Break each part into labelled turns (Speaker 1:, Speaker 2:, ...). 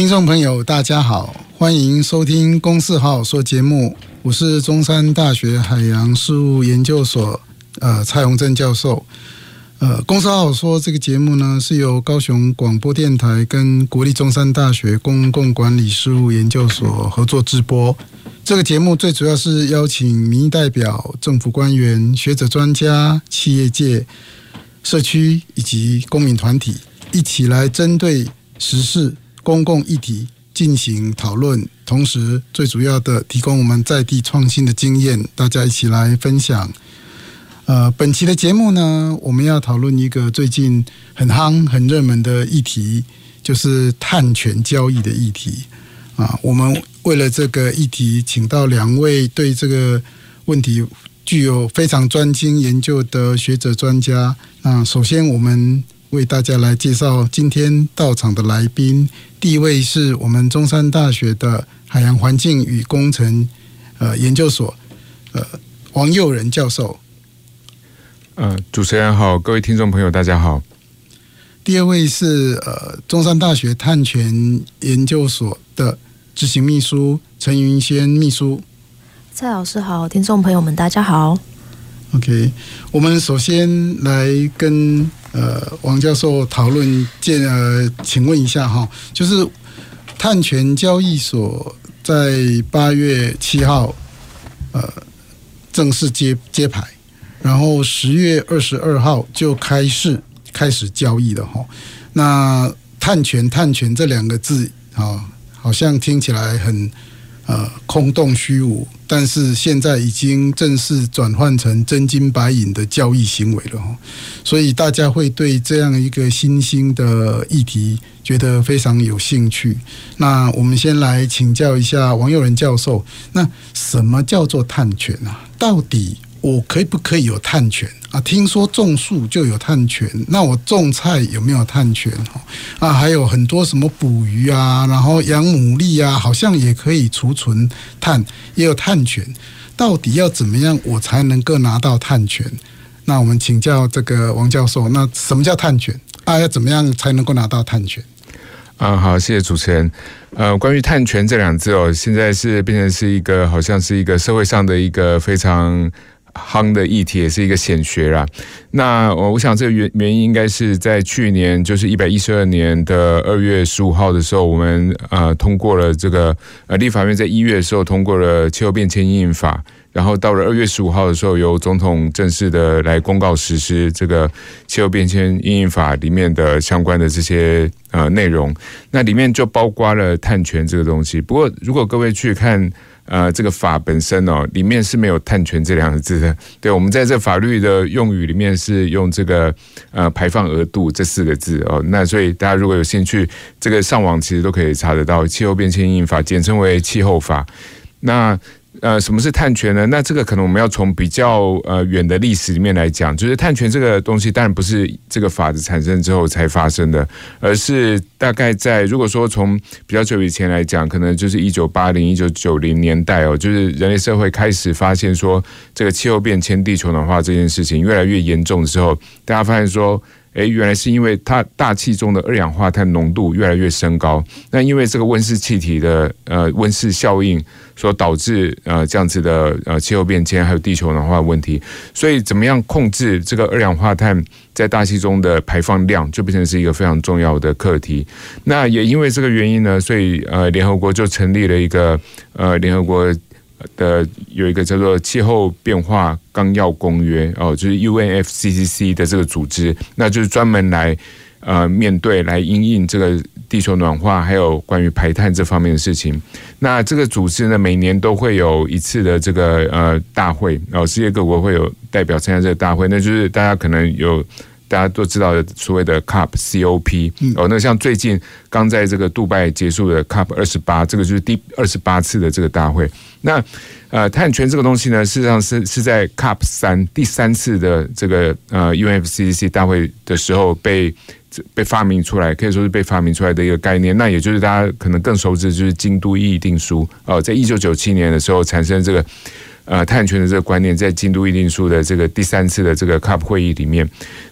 Speaker 1: 听众朋友，大家好，欢迎收听《公事好好说》节目，我是中山大学海洋事务研究所呃蔡宏正教授。呃，《公事好好说》这个节目呢，是由高雄广播电台跟国立中山大学公共管理事务研究所合作制播。这个节目最主要是邀请民意代表、政府官员、学者专家、企业界、社区以及公民团体一起来针对时事。公共议题进行讨论，同时最主要的提供我们在地创新的经验，大家一起来分享。呃，本期的节目呢，我们要讨论一个最近很夯、很热门的议题，就是碳权交易的议题。啊，我们为了这个议题，请到两位对这个问题具有非常专精研究的学者专家。那首先我们。为大家来介绍今天到场的来宾。第一位是我们中山大学的海洋环境与工程呃研究所呃王佑仁教授。
Speaker 2: 呃，主持人好，各位听众朋友大家好。
Speaker 1: 第二位是呃中山大学碳权研究所的执行秘书陈云仙秘书。
Speaker 3: 蔡老师好，听众朋友们大家好。
Speaker 1: OK，我们首先来跟。呃，王教授讨论，见呃，请问一下哈，就是碳权交易所在八月七号呃正式揭揭牌，然后十月二十二号就开始开始交易了哈。那碳权碳权这两个字啊，好像听起来很。呃，空洞虚无，但是现在已经正式转换成真金白银的交易行为了，所以大家会对这样一个新兴的议题觉得非常有兴趣。那我们先来请教一下王佑仁教授，那什么叫做碳权啊？到底？我可以不可以有碳权啊？听说种树就有碳权，那我种菜有没有碳权？啊，还有很多什么捕鱼啊，然后养牡蛎啊，好像也可以储存碳，也有碳权。到底要怎么样我才能够拿到碳权？那我们请教这个王教授，那什么叫碳权啊？要怎么样才能够拿到碳权？
Speaker 2: 啊，好，谢谢主持人。呃，关于碳权这两字哦，现在是变成是一个好像是一个社会上的一个非常。夯的议题也是一个显学啦。那我我想这个原原因应该是在去年，就是一百一十二年的二月十五号的时候，我们呃通过了这个呃立法院在一月的时候通过了气候变迁因应法，然后到了二月十五号的时候，由总统正式的来公告实施这个气候变迁应应法里面的相关的这些呃内容。那里面就包括了碳权这个东西。不过如果各位去看。呃，这个法本身哦，里面是没有碳权这两个字的。对，我们在这法律的用语里面是用这个呃排放额度这四个字哦。那所以大家如果有兴趣，这个上网其实都可以查得到《气候变迁应法》，简称为气候法。那呃，什么是碳权呢？那这个可能我们要从比较呃远的历史里面来讲，就是碳权这个东西，当然不是这个法子产生之后才发生的，而是大概在如果说从比较久以前来讲，可能就是一九八零、一九九零年代哦，就是人类社会开始发现说，这个气候变迁、地球暖化这件事情越来越严重的时候，大家发现说。诶，原来是因为它大气中的二氧化碳浓度越来越升高，那因为这个温室气体的呃温室效应所导致呃这样子的呃气候变迁还有地球暖化问题，所以怎么样控制这个二氧化碳在大气中的排放量，就变成是一个非常重要的课题。那也因为这个原因呢，所以呃联合国就成立了一个呃联合国。的有一个叫做气候变化纲要公约哦，就是 UNFCCC 的这个组织，那就是专门来呃面对来因应这个地球暖化，还有关于排碳这方面的事情。那这个组织呢，每年都会有一次的这个呃大会，然后世界各国会有代表参加这个大会，那就是大家可能有大家都知道的所谓的 COP COP 哦，那像最近刚在这个杜拜结束的 COP 二十八，这个就是第二十八次的这个大会。那呃，碳权这个东西呢，事实上是是在 COP 三第三次的这个呃 UNFCCC 大会的时候被被发明出来，可以说是被发明出来的一个概念。那也就是大家可能更熟知的就是京都议定书哦，在一九九七年的时候产生这个。呃，碳权的这个观念，在京都议定书的这个第三次的这个 COP 会议里面，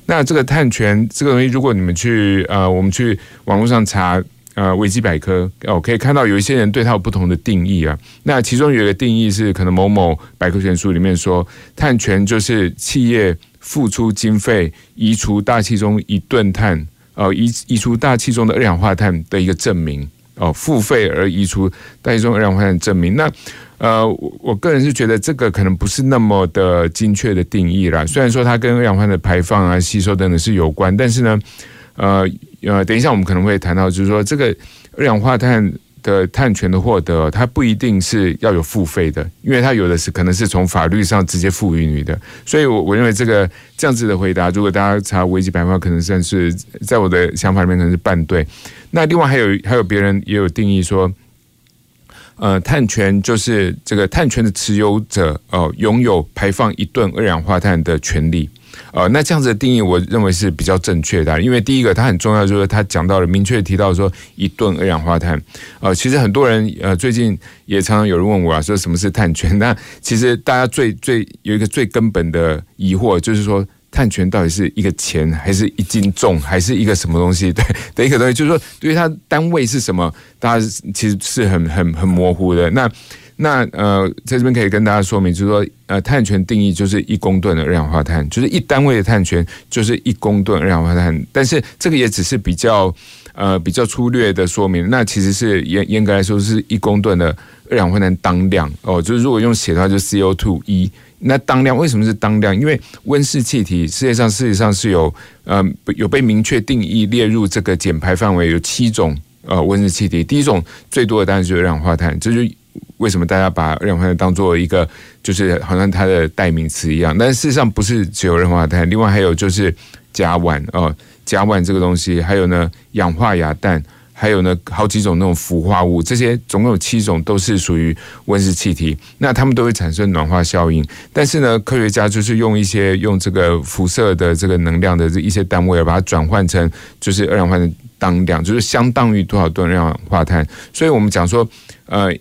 Speaker 2: 那这个碳权这个东西，如果你们去呃，我们去网络上查呃维基百科哦，可以看到有一些人对它有不同的定义啊。那其中有一个定义是，可能某某百科全书里面说，碳权就是企业付出经费移除大气中一吨碳，呃，移移除大气中的二氧化碳的一个证明哦，付费而移除大气中二氧化碳证明。那呃，我我个人是觉得这个可能不是那么的精确的定义啦。虽然说它跟二氧化碳的排放啊、吸收等等是有关，但是呢，呃呃，等一下我们可能会谈到，就是说这个二氧化碳的碳权的获得，它不一定是要有付费的，因为它有的是可能是从法律上直接赋予你的。所以我我认为这个这样子的回答，如果大家查维基百科，可能算是在我的想法里面可能是半对。那另外还有还有别人也有定义说。呃，碳权就是这个碳权的持有者哦，拥有排放一吨二氧化碳的权利。呃，那这样子的定义，我认为是比较正确的。因为第一个，它很重要，就是他讲到了明确提到说一吨二氧化碳。呃，其实很多人呃最近也常常有人问我啊，说什么是碳权？那其实大家最最有一个最根本的疑惑，就是说。碳权到底是一个钱，还是一斤重，还是一个什么东西？对的一个东西，就是说，对于它单位是什么，大家其实是很很很模糊的。那那呃，在这边可以跟大家说明，就是说，呃，碳权定义就是一公吨的二氧化碳，就是一单位的碳权就是一公吨二氧化碳。但是这个也只是比较呃比较粗略的说明，那其实是严严格来说是一公吨的二氧化碳当量哦，就是如果用写的话，就 CO two 一。那当量为什么是当量？因为温室气体世界上事实上是有呃有被明确定义列入这个减排范围，有七种呃温室气体。第一种最多的当然就是二氧化碳，这就是为什么大家把二氧化碳当做一个就是好像它的代名词一样。但事实上不是只有二氧化碳，另外还有就是甲烷哦，甲烷这个东西，还有呢氧化亚氮。还有呢，好几种那种氟化物，这些总共有七种，都是属于温室气体。那它们都会产生暖化效应。但是呢，科学家就是用一些用这个辐射的这个能量的这一些单位，把它转换成就是二氧化碳当量，就是相当于多少吨二氧化碳。所以我们讲说，呃，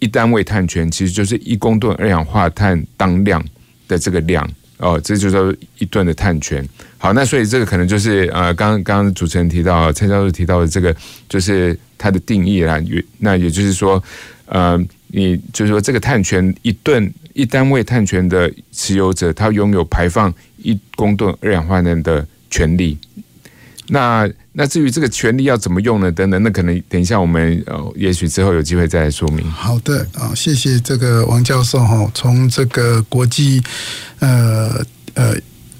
Speaker 2: 一单位碳权其实就是一公吨二氧化碳当量的这个量。哦，这就是一吨的碳权。好，那所以这个可能就是呃，刚刚主持人提到，蔡教授提到的这个，就是它的定义啦。那也就是说，呃，你就是说这个碳权一吨一单位碳权的持有者，他拥有排放一公吨二氧化碳的权利。那那至于这个权利要怎么用呢？等等，那可能等一下我们呃，也许之后有机会再来说明。
Speaker 1: 好的啊，谢谢这个王教授哈，从这个国际呃呃。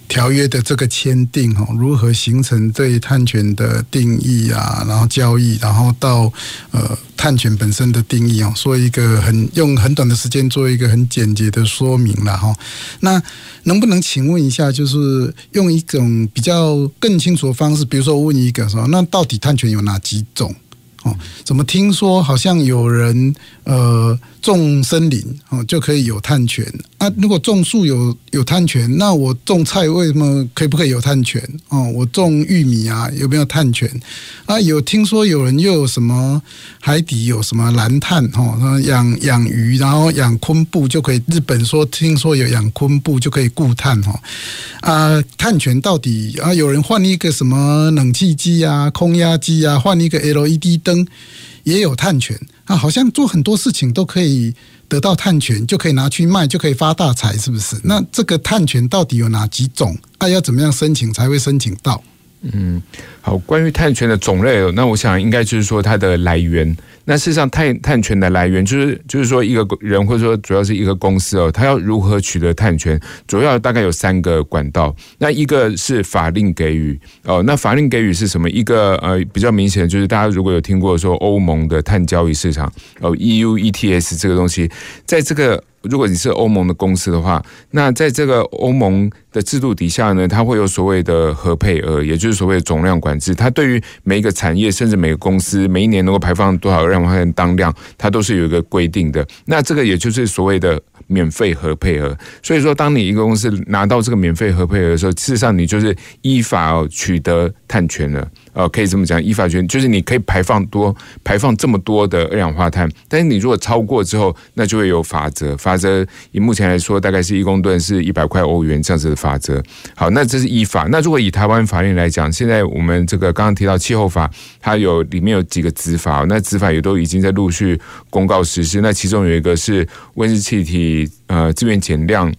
Speaker 1: 条约的这个签订哈，如何形成对碳权的定义啊？然后交易，然后到呃碳权本身的定义啊，说一个很用很短的时间做一个很简洁的说明了哈。那能不能请问一下，就是用一种比较更清楚的方式，比如说问一个说，那到底碳权有哪几种？哦，怎么听说好像有人呃？种森林哦，就可以有碳权啊。如果种树有有碳权，那我种菜为什么可不可以有碳权哦？我种玉米啊，有没有碳权啊？有听说有人又有什么海底有什么蓝碳哦？养养鱼，然后养昆布就可以。日本说听说有养昆布就可以固碳哦。啊，碳权到底啊？有人换一个什么冷气机啊、空压机啊，换一个 LED 灯也有碳权。啊，好像做很多事情都可以得到碳权，就可以拿去卖，就可以发大财，是不是？那这个碳权到底有哪几种？啊，要怎么样申请才会申请到？
Speaker 2: 嗯，好，关于碳权的种类，那我想应该就是说它的来源。那事实上，碳碳权的来源就是就是说一个人或者说主要是一个公司哦，他要如何取得碳权，主要大概有三个管道。那一个是法令给予哦，那法令给予是什么？一个呃比较明显的就是大家如果有听过说欧盟的碳交易市场哦，EU ETS 这个东西，在这个如果你是欧盟的公司的话，那在这个欧盟的制度底下呢，它会有所谓的核配额，也就是所谓的总量管它对于每一个产业，甚至每个公司，每一年能够排放多少二氧化碳当量，它都是有一个规定的。那这个也就是所谓的免费核配额。所以说，当你一个公司拿到这个免费核配额的时候，事实上你就是依法取得碳权了。呃，可以这么讲，依法权就是你可以排放多排放这么多的二氧化碳，但是你如果超过之后，那就会有罚则。罚则以目前来说，大概是一公吨是一百块欧元这样子的罚则。好，那这是依法。那如果以台湾法令来讲，现在我们这个刚刚提到气候法，它有里面有几个子法，那子法也都已经在陆续公告实施。那其中有一个是温室气体呃自愿减量。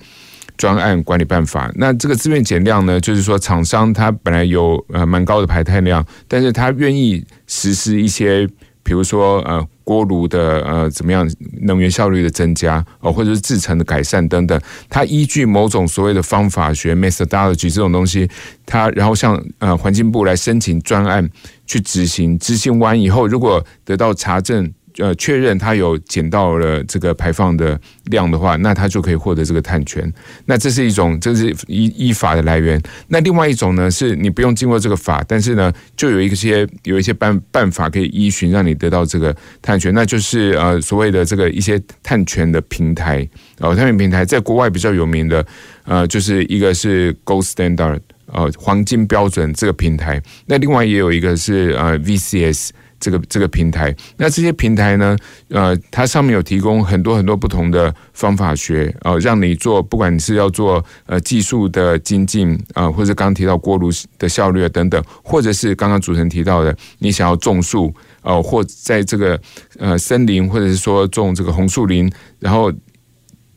Speaker 2: 专案管理办法，那这个自愿减量呢，就是说厂商他本来有呃蛮高的排碳量，但是他愿意实施一些，比如说呃锅炉的呃怎么样能源效率的增加哦，或者是制成的改善等等，他依据某种所谓的方法学 methodology 这种东西，他然后向呃环境部来申请专案去执行，执行完以后如果得到查证。呃，确认他有减到了这个排放的量的话，那他就可以获得这个碳权。那这是一种，这是依依法的来源。那另外一种呢，是你不用经过这个法，但是呢，就有一些有一些办办法可以依循，让你得到这个碳权。那就是呃，所谓的这个一些碳权的平台呃，碳权平台在国外比较有名的，呃，就是一个是 Gold Standard 呃，黄金标准这个平台。那另外也有一个是呃 VCS。这个这个平台，那这些平台呢，呃，它上面有提供很多很多不同的方法学，呃，让你做，不管你是要做呃技术的精进啊，呃，或者刚刚提到锅炉的效率啊等等，或者是刚刚主持人提到的，你想要种树，呃，或在这个呃森林，或者是说种这个红树林，然后。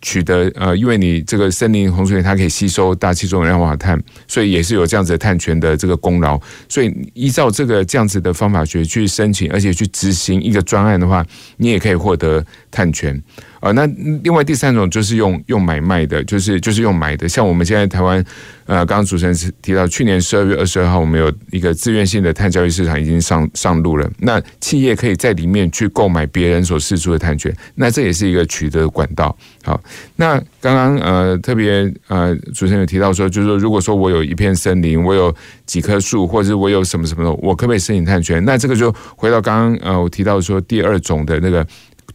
Speaker 2: 取得呃，因为你这个森林洪水它可以吸收大气中的二氧化碳，所以也是有这样子的碳权的这个功劳。所以依照这个这样子的方法学去申请，而且去执行一个专案的话，你也可以获得碳权。啊，那另外第三种就是用用买卖的，就是就是用买的，像我们现在台湾，呃，刚刚主持人提到，去年十二月二十二号，我们有一个自愿性的碳交易市场已经上上路了。那企业可以在里面去购买别人所释出的碳权，那这也是一个取得管道。好，那刚刚呃特别呃主持人有提到说，就是说如果说我有一片森林，我有几棵树，或者是我有什么什么的，我可不可以申请碳权？那这个就回到刚刚呃我提到说第二种的那个。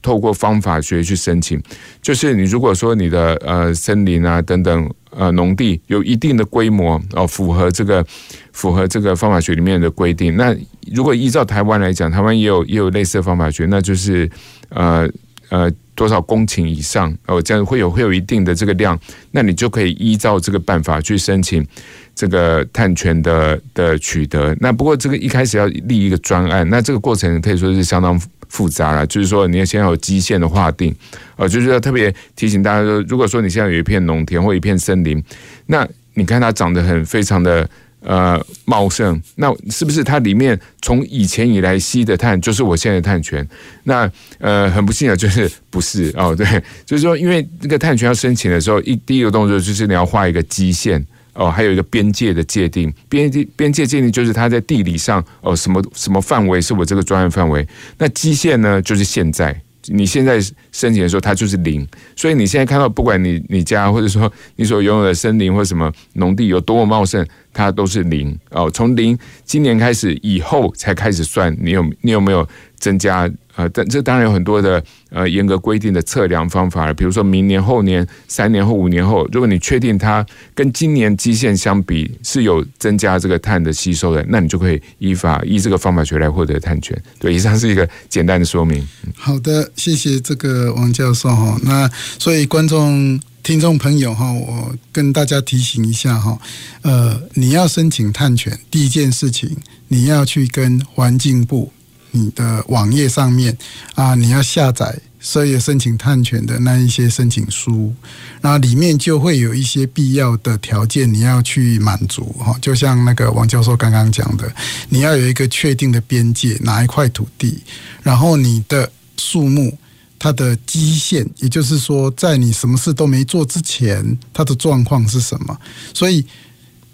Speaker 2: 透过方法学去申请，就是你如果说你的呃森林啊等等呃农地有一定的规模哦，符合这个符合这个方法学里面的规定，那如果依照台湾来讲，台湾也有也有类似的方法学，那就是呃呃多少公顷以上哦，这样会有会有一定的这个量，那你就可以依照这个办法去申请。这个碳权的的取得。那不过这个一开始要立一个专案，那这个过程可以说是相当。复杂了，就是说你要先有基线的划定，呃，就是要特别提醒大家说，如果说你现在有一片农田或一片森林，那你看它长得很非常的呃茂盛，那是不是它里面从以前以来吸的碳就是我现在的碳权？那呃很不幸的就是不是哦，对，就是说因为这个碳权要申请的时候，一第一个动作就是你要画一个基线。哦，还有一个边界的界定，边界边界界定就是它在地理上哦，什么什么范围是我这个专业范围？那基线呢，就是现在你现在申请的时候，它就是零。所以你现在看到，不管你你家或者说你所拥有的森林或什么农地有多么茂盛，它都是零哦。从零今年开始以后才开始算，你有你有没有增加？呃，但这当然有很多的呃严格规定的测量方法，比如说明年、后年、三年后、五年后，如果你确定它跟今年基线相比是有增加这个碳的吸收的，那你就可以依法依这个方法学来获得碳权。对，以上是一个简单的说明。
Speaker 1: 好的，谢谢这个王教授哈。那所以观众、听众朋友哈，我跟大家提醒一下哈，呃，你要申请探权，第一件事情你要去跟环境部。你的网页上面啊，你要下载所有申请探权的那一些申请书，那里面就会有一些必要的条件，你要去满足哈。就像那个王教授刚刚讲的，你要有一个确定的边界，哪一块土地，然后你的树木它的基线，也就是说，在你什么事都没做之前，它的状况是什么？所以。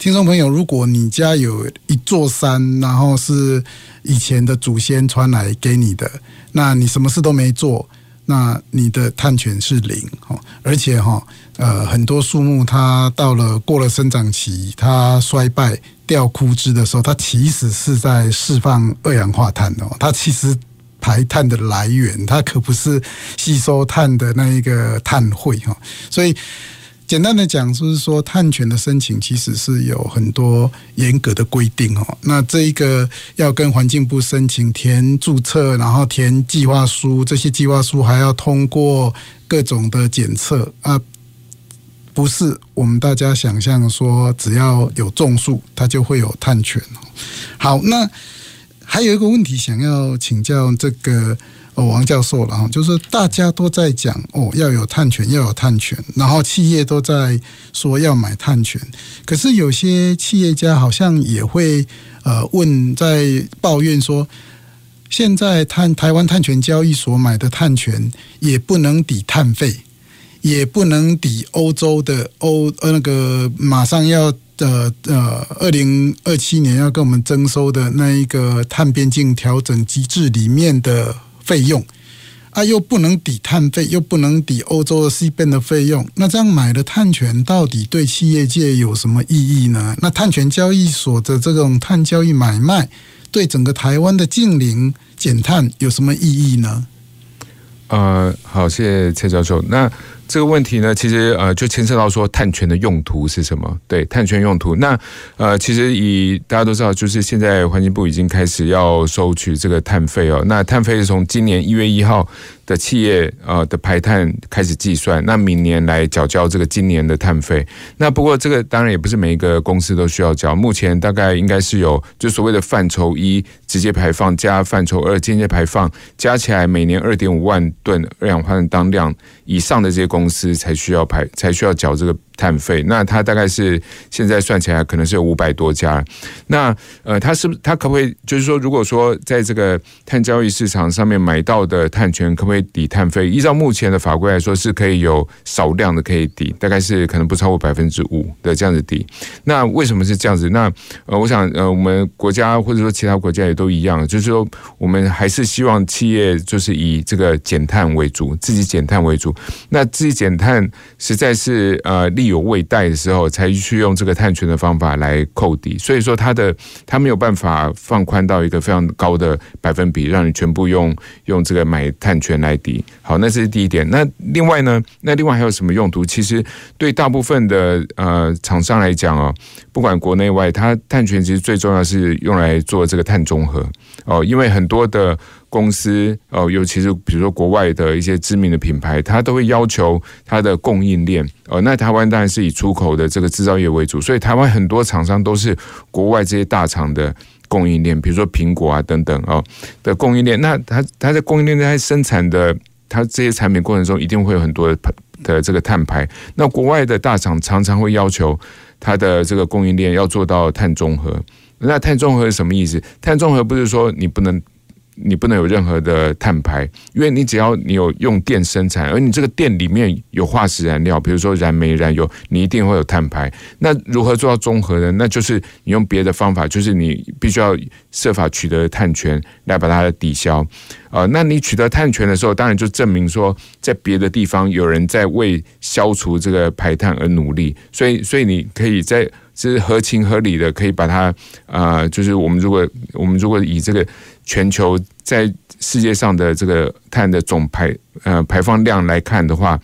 Speaker 1: 听众朋友，如果你家有一座山，然后是以前的祖先传来给你的，那你什么事都没做，那你的碳权是零哦，而且哈呃很多树木它到了过了生长期，它衰败掉枯枝的时候，它其实是在释放二氧化碳哦，它其实排碳的来源，它可不是吸收碳的那一个碳汇哈，所以。简单的讲，就是说碳权的申请其实是有很多严格的规定哦。那这一个要跟环境部申请填注册，然后填计划书，这些计划书还要通过各种的检测啊，不是我们大家想象说只要有种树，它就会有碳权。好，那还有一个问题想要请教这个。哦，王教授了哈，就是大家都在讲哦，要有碳权，要有碳权，然后企业都在说要买碳权，可是有些企业家好像也会呃问，在抱怨说，现在碳台湾碳权交易所买的碳权也不能抵碳费，也不能抵欧洲的欧呃那个马上要的呃二零二七年要跟我们征收的那一个碳边境调整机制里面的。费用啊，又不能抵碳费，又不能抵欧洲的 CBAM 的费用，那这样买的碳权到底对企业界有什么意义呢？那碳权交易所的这种碳交易买卖，对整个台湾的净零减碳有什么意义呢？
Speaker 2: 呃，好，谢谢蔡教授。那这个问题呢，其实呃，就牵涉到说碳权的用途是什么？对，碳权用途。那呃，其实以大家都知道，就是现在环境部已经开始要收取这个碳费哦。那碳费是从今年一月一号的企业呃的排碳开始计算，那明年来缴交这个今年的碳费。那不过这个当然也不是每一个公司都需要缴，目前大概应该是有就所谓的范畴一直接排放加范畴二间接排放加起来每年二点五万吨二氧化碳当量以上的这些公公司才需要排才需要缴这个。碳费，那它大概是现在算起来可能是有五百多家。那呃，它是不它可不可以就是说，如果说在这个碳交易市场上面买到的碳权，可不可以抵碳费？依照目前的法规来说，是可以有少量的可以抵，大概是可能不超过百分之五的这样子抵。那为什么是这样子？那呃，我想呃，我们国家或者说其他国家也都一样，就是说我们还是希望企业就是以这个减碳为主，自己减碳为主。那自己减碳实在是呃利。有未贷的时候，才去用这个碳权的方法来扣抵，所以说它的它没有办法放宽到一个非常高的百分比，让你全部用用这个买碳权来抵。好，那这是第一点。那另外呢？那另外还有什么用途？其实对大部分的呃厂商来讲哦，不管国内外，它碳权其实最重要是用来做这个碳中和哦，因为很多的。公司哦，尤其是比如说国外的一些知名的品牌，它都会要求它的供应链哦。那台湾当然是以出口的这个制造业为主，所以台湾很多厂商都是国外这些大厂的供应链，比如说苹果啊等等哦的供应链。那它它在供应链在生产的它这些产品过程中，一定会有很多的的这个碳排。那国外的大厂常常会要求它的这个供应链要做到碳中和。那碳中和是什么意思？碳中和不是说你不能。你不能有任何的碳排，因为你只要你有用电生产，而你这个电里面有化石燃料，比如说燃煤、燃油，你一定会有碳排。那如何做到综合呢？那就是你用别的方法，就是你必须要设法取得碳权来把它抵消。啊，那你取得碳权的时候，当然就证明说，在别的地方有人在为消除这个排碳而努力，所以，所以你可以在。是合情合理的，可以把它啊、呃，就是我们如果我们如果以这个全球在世界上的这个碳的总排呃排放量来看的话。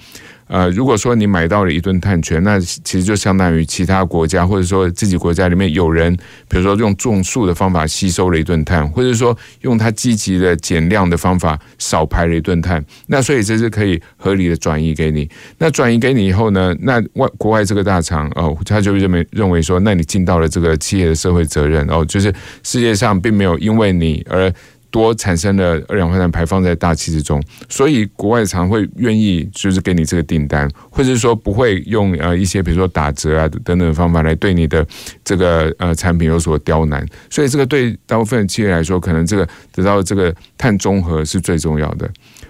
Speaker 2: 呃，如果说你买到了一吨碳权，那其实就相当于其他国家或者说自己国家里面有人，比如说用种树的方法吸收了一吨碳，或者说用它积极的减量的方法少排了一吨碳，那所以这是可以合理的转移给你。那转移给你以后呢，那外国外这个大厂哦，他就认为认为说，那你尽到了这个企业的社会责任哦，就是世界上并没有因为你而。多产生的二氧化碳排放在大气之中，所以国外常会愿意就是给你这个订单，或者是说不会用呃一些比如说打折啊等等方法来对你的这个呃产品有所刁难，所以这个对大部分企业来说，可能这个得到这个碳中和是最重要的。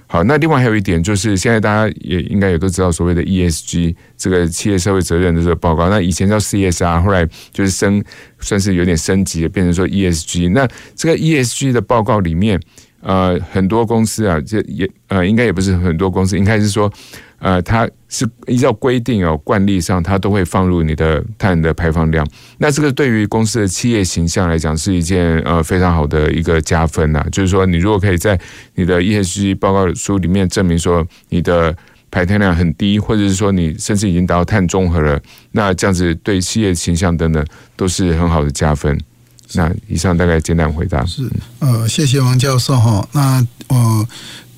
Speaker 2: 好，那另外还有一点就是，现在大家也应该也都知道所谓的 ESG 这个企业社会责任的这个报告。那以前叫 CSR，后来就是升，算是有点升级，变成说 ESG。那这个 ESG 的报告里面，呃，很多公司啊，这也呃，应该也不是很多公司，应该是说，呃，它是依照规定哦，惯例上它都会放入你的碳的排放量。那这个对于公司的企业形象来讲，是一件呃非常好的一个加分呐、就是说，你如果可以在你的 ESG 报告书里面证明说你的排碳量很低，或者是说你甚至已经达到碳中和了，那这样子对企业形象等等都是很好的加分。那以上大概简单回答。
Speaker 1: 是，呃，谢谢王教授哈。那呃，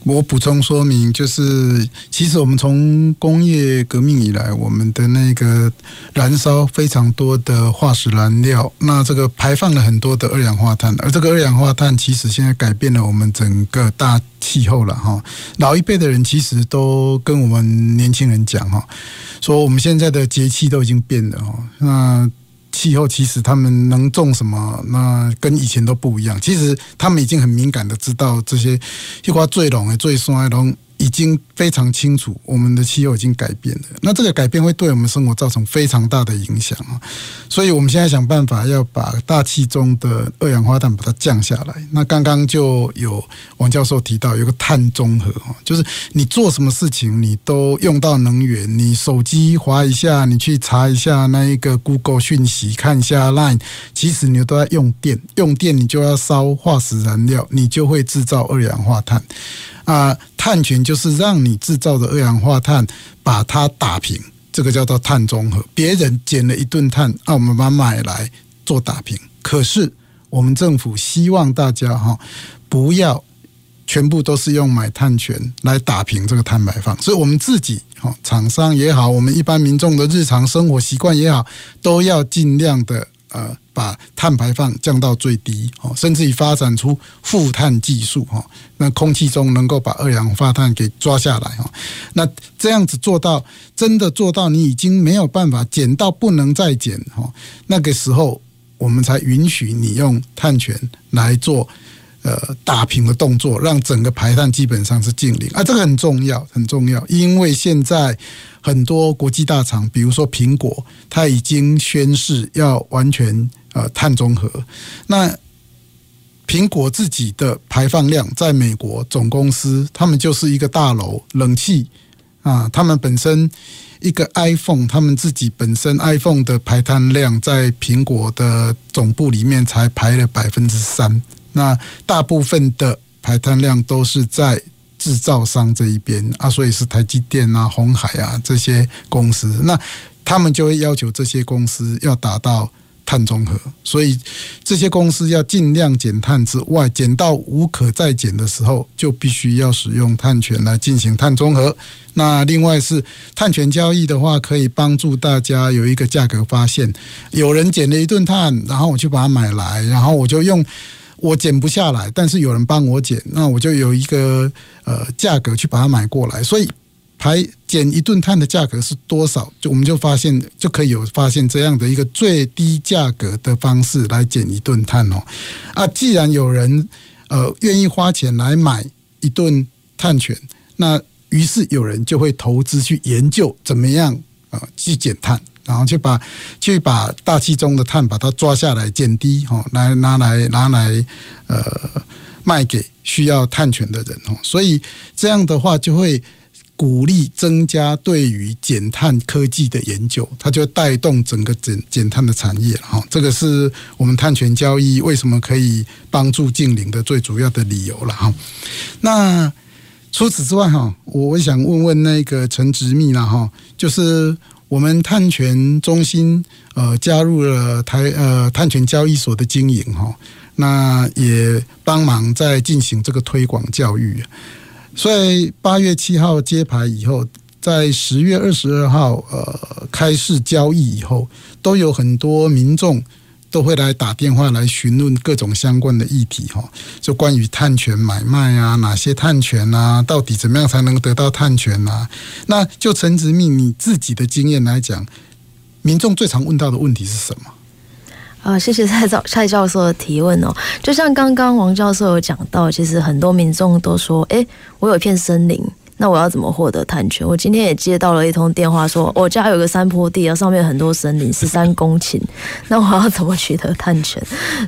Speaker 1: 我补充说明，就是其实我们从工业革命以来，我们的那个燃烧非常多的化石燃料，那这个排放了很多的二氧化碳，而这个二氧化碳其实现在改变了我们整个大气候了哈。老一辈的人其实都跟我们年轻人讲哈，说我们现在的节气都已经变了哈。那气候其实他们能种什么，那跟以前都不一样。其实他们已经很敏感的知道这些一瓜最冷的、最酸的东。已经非常清楚，我们的气候已经改变了。那这个改变会对我们生活造成非常大的影响啊！所以我们现在想办法要把大气中的二氧化碳把它降下来。那刚刚就有王教授提到，有个碳中和啊，就是你做什么事情，你都用到能源。你手机滑一下，你去查一下那一个 Google 讯息，看一下 Line，其实你都在用电。用电你就要烧化石燃料，你就会制造二氧化碳。啊，碳权就是让你制造的二氧化碳把它打平，这个叫做碳中和。别人捡了一吨碳，啊，我们把它买来做打平。可是我们政府希望大家哈，不要全部都是用买碳权来打平这个碳排放，所以我们自己哈，厂商也好，我们一般民众的日常生活习惯也好，都要尽量的。呃，把碳排放降到最低哦，甚至于发展出负碳技术哈，那空气中能够把二氧化碳给抓下来哈，那这样子做到真的做到，你已经没有办法减到不能再减哦，那个时候我们才允许你用碳权来做呃打平的动作，让整个排碳基本上是净零啊，这个很重要很重要，因为现在。很多国际大厂，比如说苹果，它已经宣誓要完全呃碳中和。那苹果自己的排放量，在美国总公司，他们就是一个大楼冷气啊，他们本身一个 iPhone，他们自己本身 iPhone 的排碳量，在苹果的总部里面才排了百分之三。那大部分的排碳量都是在。制造商这一边啊，所以是台积电啊、红海啊这些公司，那他们就会要求这些公司要达到碳中和，所以这些公司要尽量减碳之外，减到无可再减的时候，就必须要使用碳权来进行碳中和。那另外是碳权交易的话，可以帮助大家有一个价格发现，有人减了一吨碳，然后我就把它买来，然后我就用。我减不下来，但是有人帮我减，那我就有一个呃价格去把它买过来。所以排减一吨碳的价格是多少？就我们就发现就可以有发现这样的一个最低价格的方式来减一吨碳哦。啊，既然有人呃愿意花钱来买一吨碳权，那于是有人就会投资去研究怎么样啊、呃、去减碳。然后去把去把大气中的碳把它抓下来减低哦，来拿来拿来呃卖给需要碳权的人哦，所以这样的话就会鼓励增加对于减碳科技的研究，它就带动整个减减碳的产业哈。这个是我们碳权交易为什么可以帮助净零的最主要的理由了哈。那除此之外哈，我想问问那个陈植密了哈，就是。我们碳权中心呃加入了台呃碳权交易所的经营哈，那也帮忙在进行这个推广教育。所以八月七号揭牌以后，在十月二十二号呃开市交易以后，都有很多民众。都会来打电话来询问各种相关的议题哈，就关于碳权买卖啊，哪些碳权啊，到底怎么样才能得到碳权啊？那就陈执秘你自己的经验来讲，民众最常问到的问题是什么？
Speaker 3: 啊，谢谢蔡教蔡教授的提问哦。就像刚刚王教授有讲到，其实很多民众都说，哎，我有一片森林。那我要怎么获得探权？我今天也接到了一通电话说，我家有个山坡地啊，上面很多森林，十三公顷，那我要怎么取得探权？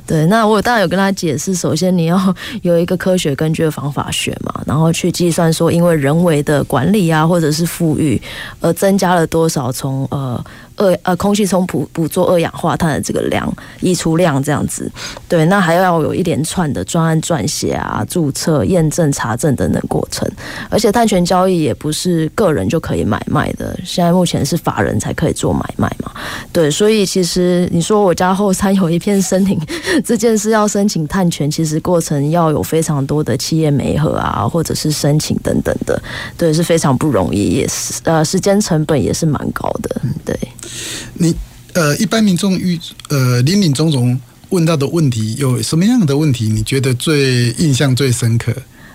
Speaker 3: 对，那我当然有跟他解释，首先你要有一个科学根据的方法学嘛，然后去计算说，因为人为的管理啊，或者是富裕，而增加了多少从呃。二呃，空气中捕捕捉二氧化碳的这个量，溢出量这样子，对，那还要有一连串的专案撰写啊、注册、验证、查证等等过程，而且碳权交易也不是个人就可以买卖的，现在目前是法人才可以做买卖嘛，对，所以其实你说我家后山有一片森林，这件事要申请碳权，其实过程要有非常多的企业媒合啊，或者是申请等等的，对，是非常不容易，也是呃时间成本也是蛮高的，对。
Speaker 1: 你呃，一般民众遇呃林林总总问到的问题，有什么样的问题？你觉得最印象最深刻？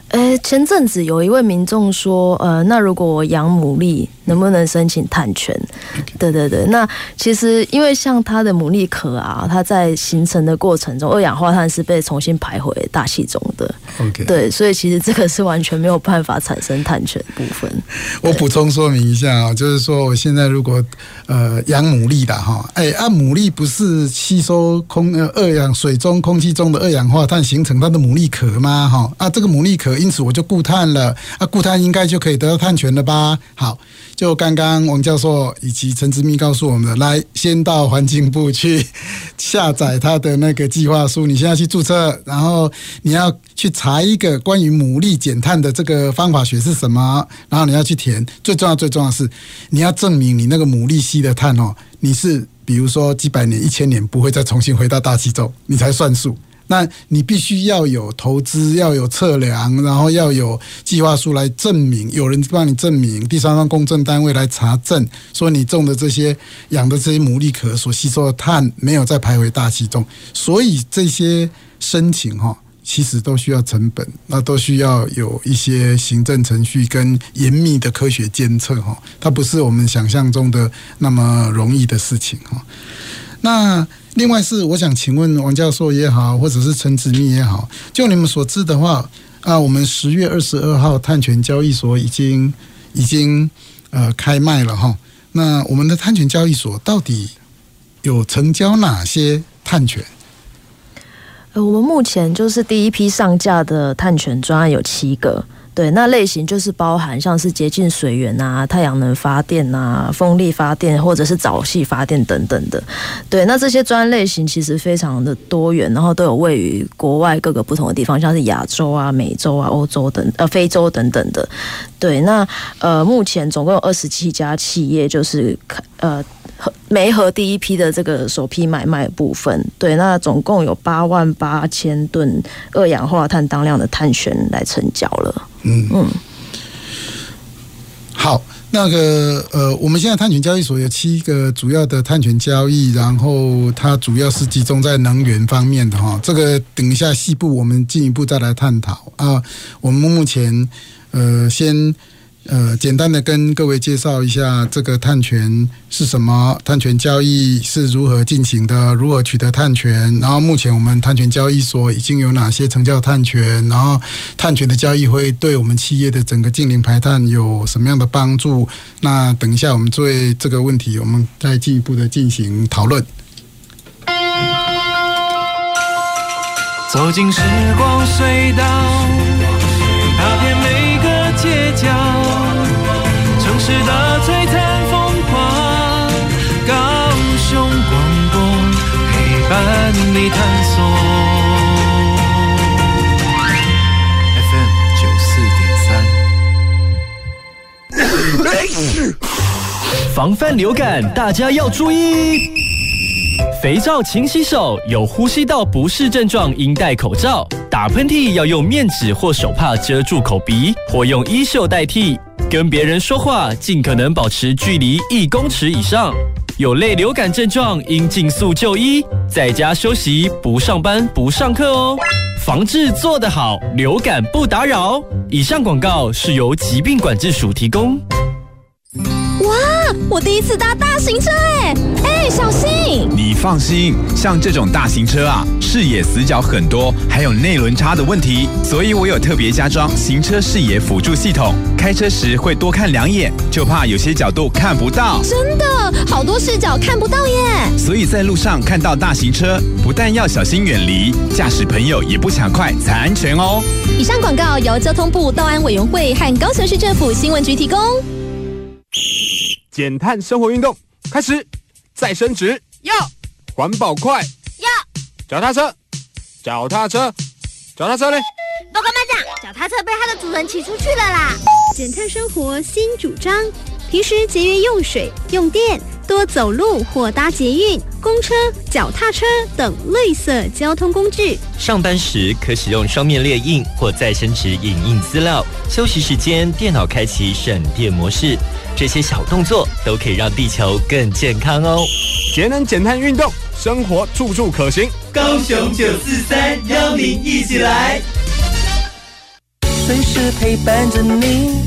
Speaker 3: 呃，前阵子有一位民众说，呃，那如果我养牡蛎，能不能申请碳权.对对对，那其实因为像它的牡蛎壳啊，它在形成的过程中，二氧化碳是被重新排回大气中的。
Speaker 1: OK，
Speaker 3: 对，所以其实这个是完全没有办法产生碳权的部分。
Speaker 1: 我补充说明一下啊，就是说我现在如果呃养牡蛎的哈，哎，啊牡蛎不是吸收空呃二氧水中空气中的二氧化碳形成它的牡蛎壳吗？哈啊，这个牡蛎壳。因此我就固碳了啊，固碳应该就可以得到碳权了吧？好，就刚刚王教授以及陈执秘告诉我们的，来先到环境部去下载他的那个计划书，你现在去注册，然后你要去查一个关于牡蛎减碳的这个方法学是什么，然后你要去填。最重要最重要是你要证明你那个牡蛎吸的碳哦，你是比如说几百年、一千年不会再重新回到大气中，你才算数。那你必须要有投资，要有测量，然后要有计划书来证明，有人帮你证明，第三方公证单位来查证，说你种的这些、养的这些牡蛎壳所吸收的碳没有再排回大气中，所以这些申请哈，其实都需要成本，那都需要有一些行政程序跟严密的科学监测哈，它不是我们想象中的那么容易的事情哈。那。另外是，我想请问王教授也好，或者是陈子密也好，就你们所知的话，啊，我们十月二十二号碳权交易所已经已经呃开卖了哈。那我们的碳权交易所到底有成交哪些碳权？
Speaker 3: 呃，我们目前就是第一批上架的碳权专案有七个。对，那类型就是包含像是洁净水源啊、太阳能发电啊、风力发电或者是沼气发电等等的。对，那这些专类型其实非常的多元，然后都有位于国外各个不同的地方，像是亚洲啊、美洲啊、欧洲等呃非洲等等的。对，那呃目前总共有二十七家企业，就是呃。媒合第一批的这个首批买卖部分，对，那总共有八万八千吨二氧化碳当量的碳权来成交了。嗯嗯，
Speaker 1: 好，那个呃，我们现在碳权交易所有七个主要的碳权交易，然后它主要是集中在能源方面的哈。这个等一下细部我们进一步再来探讨啊。我们目前呃先。呃，简单的跟各位介绍一下这个碳权是什么，碳权交易是如何进行的，如何取得碳权，然后目前我们碳权交易所已经有哪些成交碳权，然后碳权的交易会对我们企业的整个净零排碳有什么样的帮助？那等一下我们作为这个问题，我们再进一步的进行讨论。
Speaker 4: 走进时光隧道，踏遍每。是的璀璨风光，高雄广播陪伴你探索。FM 九四点三。防范流感，大家要注意。肥皂勤洗手，有呼吸道不适症状应戴口罩。打喷嚏要用面纸或手帕遮住口鼻，或用衣袖代替。跟别人说话，尽可能保持距离一公尺以上。有类流感症状，应尽速就医，在家休息，不上班，不上课哦。防治做得好，流感不打扰。以上广告是由疾病管制署提供。
Speaker 5: 哇！我第一次搭大型车哎哎，小心！
Speaker 6: 你放心，像这种大型车啊，视野死角很多，还有内轮差的问题，所以我有特别加装行车视野辅助系统，开车时会多看两眼，就怕有些角度看不到。
Speaker 5: 真的，好多视角看不到耶！
Speaker 6: 所以在路上看到大型车，不但要小心远离，驾驶朋友也不抢快才安全哦。
Speaker 5: 以上广告由交通部道安委员会和高雄市政府新闻局提供。
Speaker 7: 减碳生活运动开始，再伸直，要环保快，
Speaker 5: 要
Speaker 7: 脚踏车，脚踏车，脚踏车嘞！
Speaker 8: 报告班长，脚踏车被它的主人骑出去了啦！
Speaker 9: 减碳生活新主张，平时节约用水用电，多走路或搭捷运、公车、脚踏车等绿色交通工具。
Speaker 10: 上班时可使用双面列印或再生纸影印资料，休息时间电脑开启省电模式。这些小动作都可以让地球更健康哦！
Speaker 7: 节能减碳运动，生活处处可行。
Speaker 11: 高雄九四三邀您一起来，
Speaker 12: 随时陪伴着你，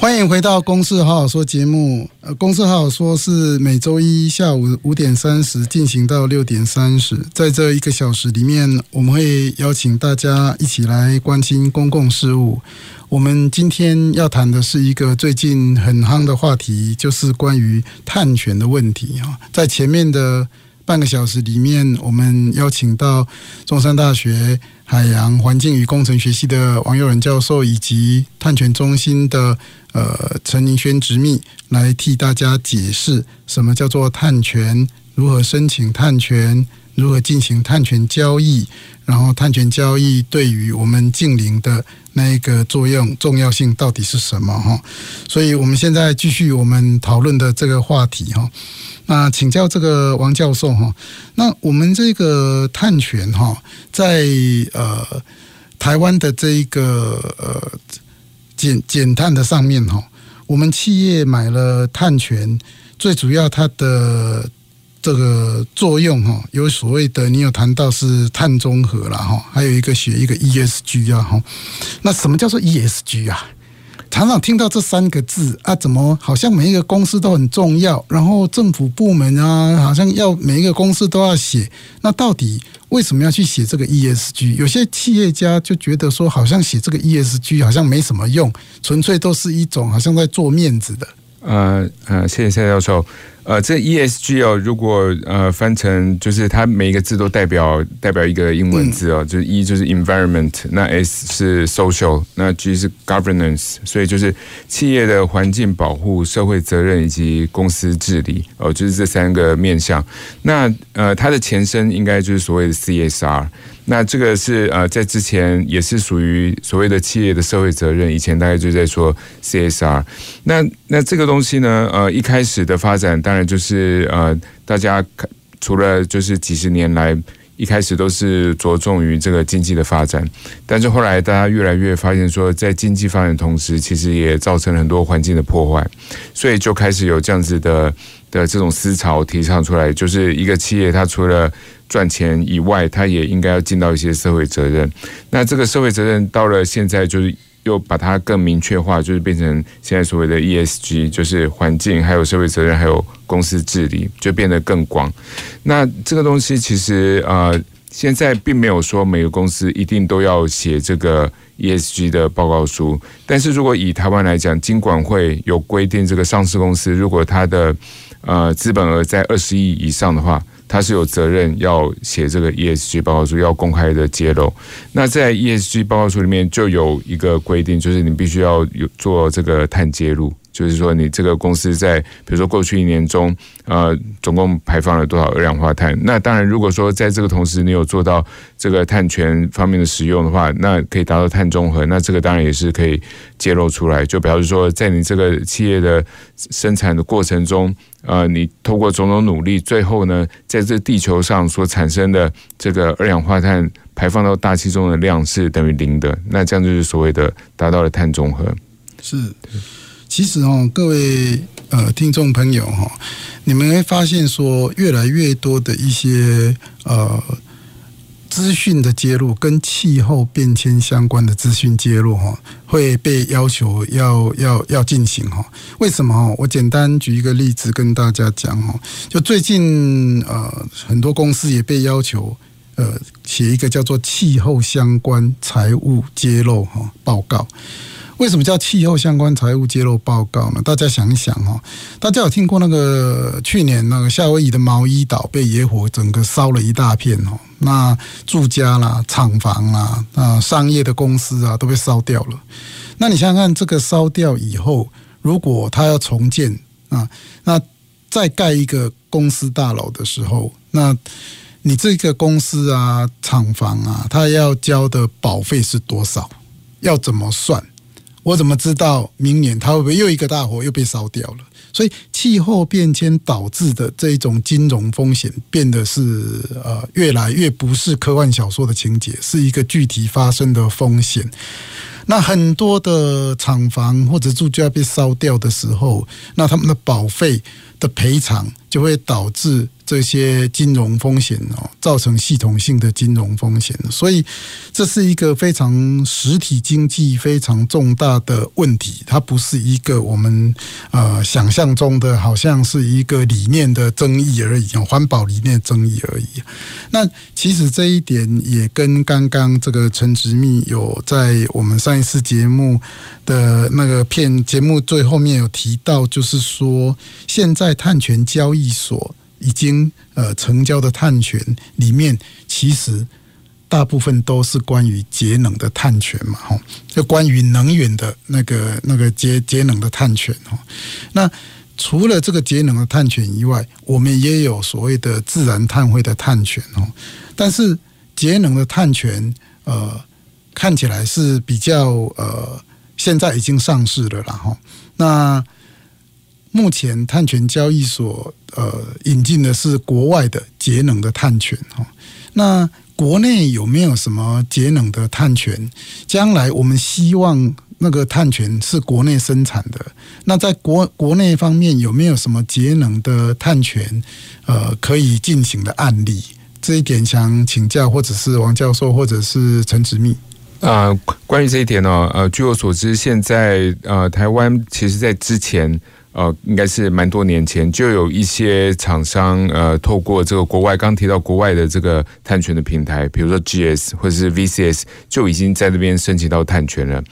Speaker 1: 欢迎回到《公事好好说》节目。呃，《公事好好说》是每周一下午五点三十进行到六点三十，在这一个小时里面，我们会邀请大家一起来关心公共事务。我们今天要谈的是一个最近很夯的话题，就是关于碳权的问题啊。在前面的半个小时里面，我们邀请到中山大学海洋环境与工程学系的王佑仁教授，以及碳权中心的呃陈宁轩执秘来替大家解释什么叫做碳权，如何申请碳权，如何进行碳权交易，然后碳权交易对于我们净零的。那个作用重要性到底是什么哈？所以我们现在继续我们讨论的这个话题哈。那请教这个王教授哈，那我们这个碳权哈，在呃台湾的这一个呃减减碳的上面哈，我们企业买了碳权，最主要它的。这个作用哈，有所谓的，你有谈到是碳中和了哈，还有一个学一个 ESG 啊哈。那什么叫做 ESG 啊？常常听到这三个字啊，怎么好像每一个公司都很重要，然后政府部门啊，好像要每一个公司都要写。那到底为什么要去写这个 ESG？有些企业家就觉得说，好像写这个 ESG 好像没什么用，纯粹都是一种好像在做面子的。
Speaker 2: 呃呃，谢谢蔡教授。呃，这 ESG 哦，如果呃翻成就是它每一个字都代表代表一个英文字哦，就是 E 就是 environment，那 S 是 social，那 G 是 governance，所以就是企业的环境保护、社会责任以及公司治理哦，就是这三个面向。那呃，它的前身应该就是所谓的 CSR。那这个是呃，在之前也是属于所谓的企业的社会责任，以前大概就在说 CSR。那那这个东西呢，呃，一开始的发展当然就是呃，大家除了就是几十年来一开始都是着重于这个经济的发展，但是后来大家越来越发现说，在经济发展的同时，其实也造成了很多环境的破坏，所以就开始有这样子的的这种思潮提倡出来，就是一个企业它除了赚钱以外，他也应该要尽到一些社会责任。那这个社会责任到了现在，就是又把它更明确化，就是变成现在所谓的 ESG，就是环境、还有社会责任、还有公司治理，就变得更广。那这个东西其实呃，现在并没有说每个公司一定都要写这个 ESG 的报告书。但是如果以台湾来讲，金管会有规定，这个上市公司如果它的呃资本额在二十亿以上的话。他是有责任要写这个 ESG 报告书，要公开的揭露。那在 ESG 报告书里面就有一个规定，就是你必须要有做这个碳揭露。就是说你这个公司在比如说过去一年中，呃，总共排放了多少二氧化碳。那当然，如果说在这个同时你有做到这个碳权方面的使用的话，那可以达到碳中和。那这个当然也是可以揭露出来，就表示说，在你这个企业的生产的过程中，呃，你透过种种努力，最后呢，在这地球上所产生的这个二氧化碳排放到大气中的量是等于零的。那这样就是所谓的达到了碳中和。
Speaker 1: 是，其实哦，各位呃听众朋友哈，你们会发现说，越来越多的一些呃。资讯的揭露跟气候变迁相关的资讯揭露哈，会被要求要要要进行哈。为什么哈？我简单举一个例子跟大家讲哈。就最近呃，很多公司也被要求呃写一个叫做气候相关财务揭露哈报告。为什么叫气候相关财务揭露报告呢？大家想一想哦，大家有听过那个去年那个夏威夷的毛伊岛被野火整个烧了一大片哦，那住家啦、厂房啦、啊商业的公司啊都被烧掉了。那你想想看，这个烧掉以后，如果他要重建啊，那再盖一个公司大楼的时候，那你这个公司啊、厂房啊，他要交的保费是多少？要怎么算？我怎么知道明年它会不会又一个大火又被烧掉了？所以气候变迁导致的这一种金融风险变得是呃越来越不是科幻小说的情节，是一个具体发生的风险。那很多的厂房或者住家被烧掉的时候，那他们的保费的赔偿就会导致。这些金融风险哦，造成系统性的金融风险，所以这是一个非常实体经济非常重大的问题。它不是一个我们呃想象中的，好像是一个理念的争议而已，环保理念争议而已。那其实这一点也跟刚刚这个陈植密有在我们上一次节目的那个片节目最后面有提到，就是说现在在碳权交易所。已经呃成交的碳权里面，其实大部分都是关于节能的碳权嘛，哈，就关于能源的那个那个节节能的碳权哈。那除了这个节能的碳权以外，我们也有所谓的自然碳汇的碳权哦。但是节能的碳权呃看起来是比较呃现在已经上市了啦哈。那目前碳权交易所呃引进的是国外的节能的碳权哈，那国内有没有什么节能的碳权？将来我们希望那个碳权是国内生产的，那在国国内方面有没有什么节能的碳权呃可以进行的案例？这一点想请教，或者是王教授，或者是陈执秘
Speaker 2: 啊。关于这一点呢，呃，据我所知，现在呃台湾其实在之前。呃，应该是蛮多年前就有一些厂商呃，透过这个国外刚提到国外的这个碳权的平台，比如说 GS 或者是 VCS，就已经在这边申请到碳权了。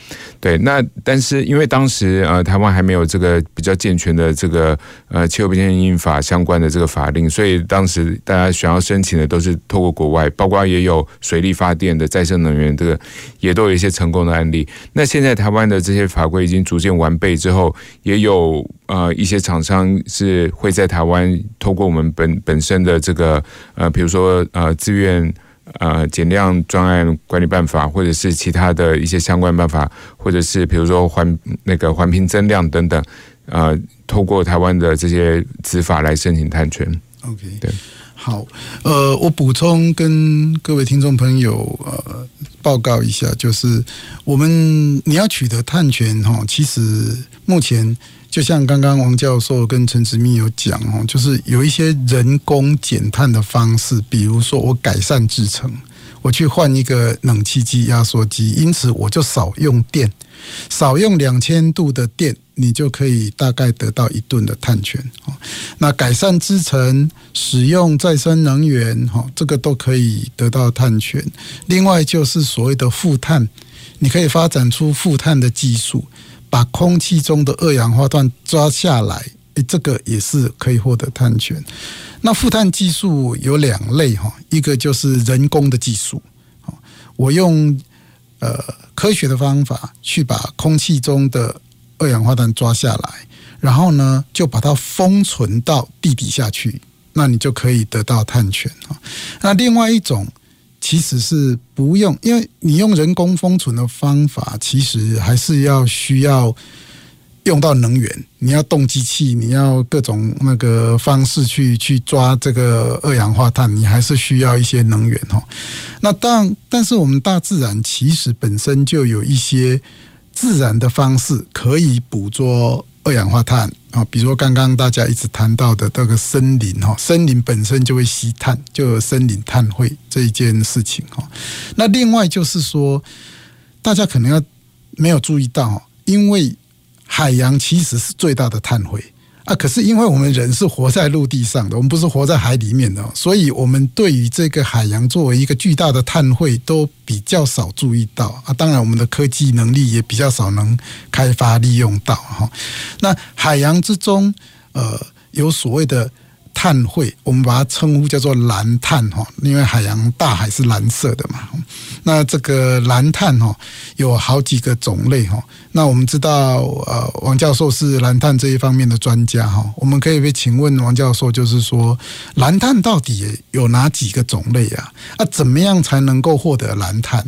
Speaker 2: 对，那但是因为当时呃台湾还没有这个比较健全的这个呃气候变迁法相关的这个法令，所以当时大家想要申请的都是透过国外，包括也有水力发电的再生能源，这个也都有一些成功的案例。那现在台湾的这些法规已经逐渐完备之后，也有。呃，一些厂商是会在台湾透过我们本本身的这个呃，比如说呃，自愿呃减量专案管理办法，或者是其他的一些相关办法，或者是比如说环那个环评增量等等，呃，透过台湾的这些执法来申请碳权。
Speaker 1: OK，
Speaker 2: 对，
Speaker 1: 好，呃，我补充跟各位听众朋友呃报告一下，就是我们你要取得碳权哈，其实目前。就像刚刚王教授跟陈执秘有讲哦，就是有一些人工减碳的方式，比如说我改善制程，我去换一个冷气机、压缩机，因此我就少用电，少用两千度的电，你就可以大概得到一吨的碳权。那改善制程，使用再生能源，哈，这个都可以得到碳权。另外就是所谓的负碳，你可以发展出负碳的技术。把空气中的二氧化碳抓下来，诶，这个也是可以获得碳权。那负碳技术有两类哈，一个就是人工的技术，我用呃科学的方法去把空气中的二氧化碳抓下来，然后呢就把它封存到地底下去，那你就可以得到碳权啊。那另外一种其实是不用，因为你用人工封存的方法，其实还是要需要。用到能源，你要动机器，你要各种那个方式去去抓这个二氧化碳，你还是需要一些能源哦。那当但是我们大自然其实本身就有一些自然的方式可以捕捉二氧化碳啊，比如说刚刚大家一直谈到的这个森林哈，森林本身就会吸碳，就有森林碳汇这一件事情哈。那另外就是说，大家可能要没有注意到，因为海洋其实是最大的碳汇啊！可是因为我们人是活在陆地上的，我们不是活在海里面的，所以我们对于这个海洋作为一个巨大的碳汇都比较少注意到啊。当然，我们的科技能力也比较少能开发利用到哈。那海洋之中，呃，有所谓的。碳汇，我们把它称呼叫做蓝碳哈，因为海洋大海是蓝色的嘛。那这个蓝碳哈，有好几个种类哈。那我们知道，呃，王教授是蓝碳这一方面的专家哈。我们可以被请问王教授，就是说蓝碳到底有哪几个种类啊？啊，怎么样才能够获得蓝碳？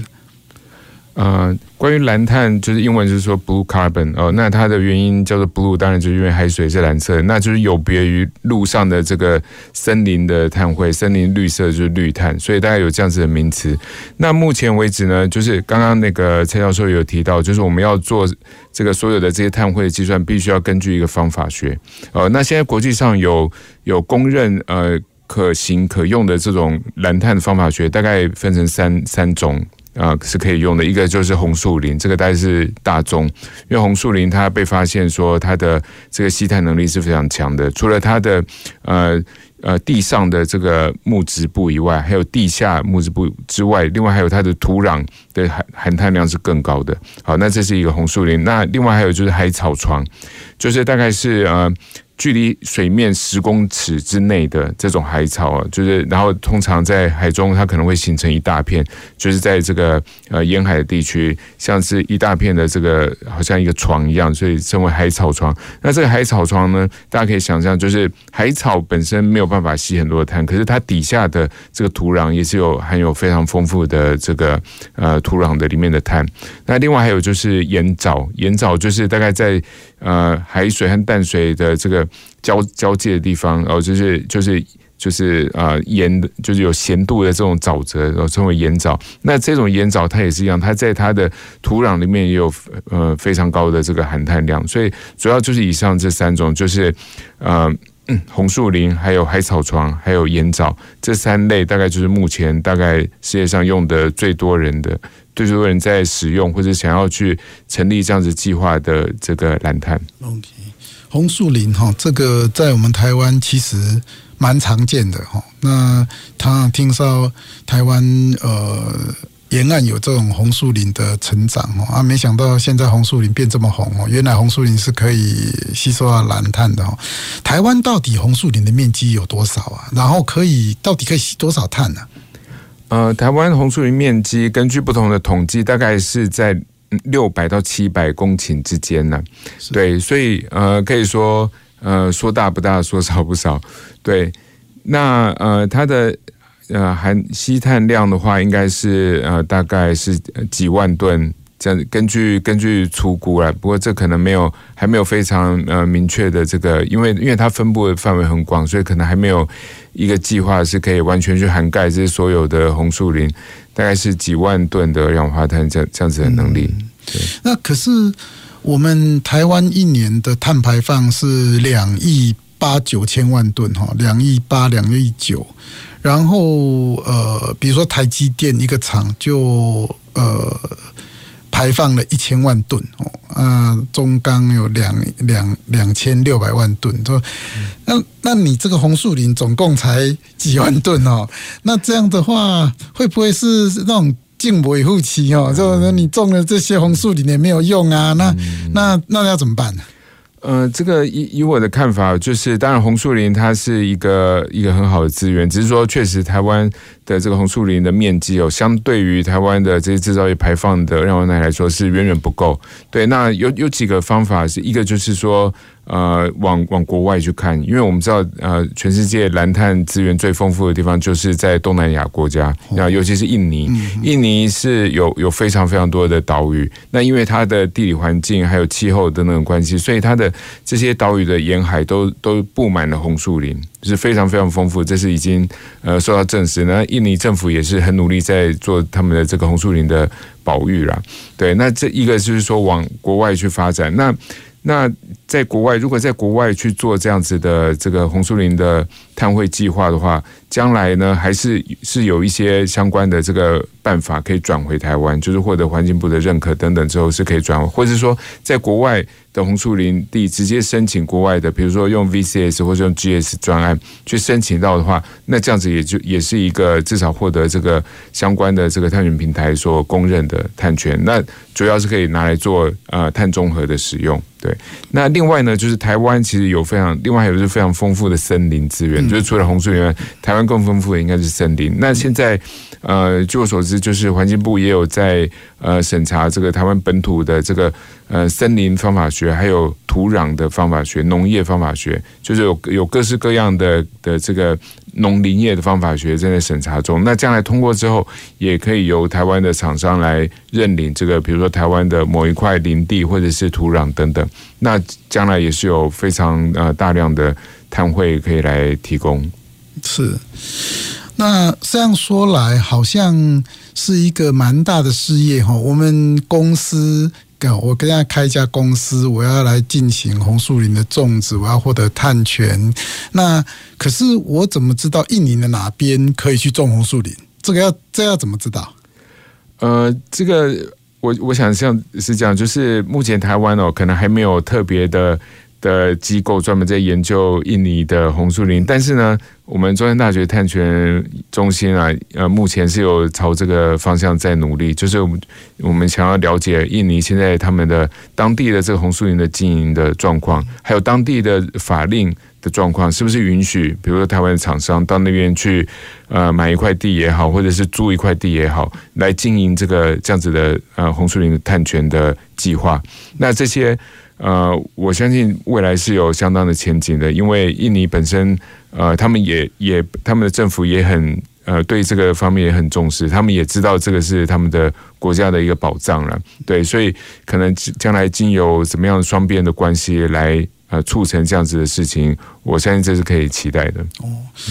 Speaker 2: 呃，关于蓝碳，就是英文就是说 blue carbon 哦，那它的原因叫做 blue，当然就是因为海水是蓝色，那就是有别于陆上的这个森林的碳汇，森林绿色就是绿碳，所以大概有这样子的名词。那目前为止呢，就是刚刚那个蔡教授有提到，就是我们要做这个所有的这些碳汇的计算，必须要根据一个方法学。呃，那现在国际上有有公认呃可行可用的这种蓝碳的方法学，大概分成三三种。啊，是可以用的。一个就是红树林，这个大概是大宗，因为红树林它被发现说它的这个吸碳能力是非常强的。除了它的呃呃地上的这个木质部以外，还有地下木质部之外，另外还有它的土壤的含含碳量是更高的。好，那这是一个红树林。那另外还有就是海草床，就是大概是呃。距离水面十公尺之内的这种海草啊，就是然后通常在海中，它可能会形成一大片，就是在这个呃沿海的地区，像是一大片的这个好像一个床一样，所以称为海草床。那这个海草床呢，大家可以想象，就是海草本身没有办法吸很多的碳，可是它底下的这个土壤也是有含有非常丰富的这个呃土壤的里面的碳。那另外还有就是盐藻，盐藻就是大概在呃海水和淡水的这个。交交界的地方，然后就是就是就是啊盐，就是有咸度的这种沼泽，然后称为盐沼。那这种盐沼它也是一样，它在它的土壤里面也有呃非常高的这个含碳量。所以主要就是以上这三种，就是呃红树林、还有海草床、还有盐沼这三类，大概就是目前大概世界上用的最多人的、最多人在使用或者想要去成立这样子计划的这个蓝碳。
Speaker 1: 红树林哈，这个在我们台湾其实蛮常见的哈。那他听说台湾呃沿岸有这种红树林的成长哦，啊，没想到现在红树林变这么红哦。原来红树林是可以吸收到蓝碳的哦。台湾到底红树林的面积有多少啊？然后可以到底可以吸多少碳呢？
Speaker 2: 呃，台湾红树林面积根据不同的统计，大概是在。六百到七百公顷之间呢、啊，对，所以呃，可以说呃，说大不大，说少不少，对。那呃，它的呃含吸碳量的话，应该是呃，大概是几万吨这样。根据根据出估啦，不过这可能没有还没有非常呃明确的这个，因为因为它分布的范围很广，所以可能还没有一个计划是可以完全去涵盖这所有的红树林。大概是几万吨的二氧化碳这这样子的能力。对，
Speaker 1: 那可是我们台湾一年的碳排放是两亿八九千万吨哈，两亿八两亿九，然后呃，比如说台积电一个厂就呃。排放了一千万吨哦，啊，中钢有两两两千六百万吨，说，那那你这个红树林总共才几万吨哦？那这样的话，会不会是那种近维护期哦？就是你种了这些红树林也没有用啊？那那那要怎么办呢？
Speaker 2: 呃，这个以以我的看法，就是当然红树林它是一个一个很好的资源，只是说确实台湾的这个红树林的面积哦，相对于台湾的这些制造业排放的量来说是远远不够。对，那有有几个方法，是一个就是说。呃往往国外去看，因为我们知道呃全世界蓝碳资源最丰富的地方就是在东南亚国家，那尤其是印尼，印尼是有有非常非常多的岛屿，那因为它的地理环境还有气候等等关系，所以它的这些岛屿的沿海都都布满了红树林。是非常非常丰富，这是已经呃受到证实。那印尼政府也是很努力在做他们的这个红树林的保育啦。对，那这一个就是说往国外去发展。那那在国外，如果在国外去做这样子的这个红树林的碳汇计划的话，将来呢还是是有一些相关的这个办法可以转回台湾，就是获得环境部的认可等等之后是可以转，或者说在国外。的红树林地直接申请国外的，比如说用 VCS 或者用 GS 专案去申请到的话，那这样子也就也是一个至少获得这个相关的这个碳权平台所公认的碳权。那主要是可以拿来做呃碳中和的使用。对，那另外呢，就是台湾其实有非常另外还有就是非常丰富的森林资源，就是除了红树林外，台湾更丰富的应该是森林。那现在呃，据我所知，就是环境部也有在呃审查这个台湾本土的这个。呃，森林方法学，还有土壤的方法学，农业方法学，就是有有各式各样的的这个农林业的方法学正在审查中。那将来通过之后，也可以由台湾的厂商来认领这个，比如说台湾的某一块林地或者是土壤等等。那将来也是有非常呃大量的碳汇可以来提供。
Speaker 1: 是，那这样说来，好像是一个蛮大的事业哈。我们公司。我跟他开一家公司，我要来进行红树林的种植，我要获得碳权。那可是我怎么知道印尼的哪边可以去种红树林？这个要这要怎么知道？
Speaker 2: 呃，这个我我想像是这样，就是目前台湾哦，可能还没有特别的。的机构专门在研究印尼的红树林，但是呢，我们中山大学碳权中心啊，呃，目前是有朝这个方向在努力，就是我们想要了解印尼现在他们的当地的这个红树林的经营的状况，还有当地的法令的状况，是不是允许，比如说台湾的厂商到那边去，呃，买一块地也好，或者是租一块地也好，来经营这个这样子的呃红树林的碳权的计划，那这些。呃，我相信未来是有相当的前景的，因为印尼本身，呃，他们也也他们的政府也很呃对这个方面也很重视，他们也知道这个是他们的国家的一个保障了，对，所以可能将来经由怎么样双边的关系来。呃，促成这样子的事情，我相信这是可以期待的。
Speaker 1: 哦，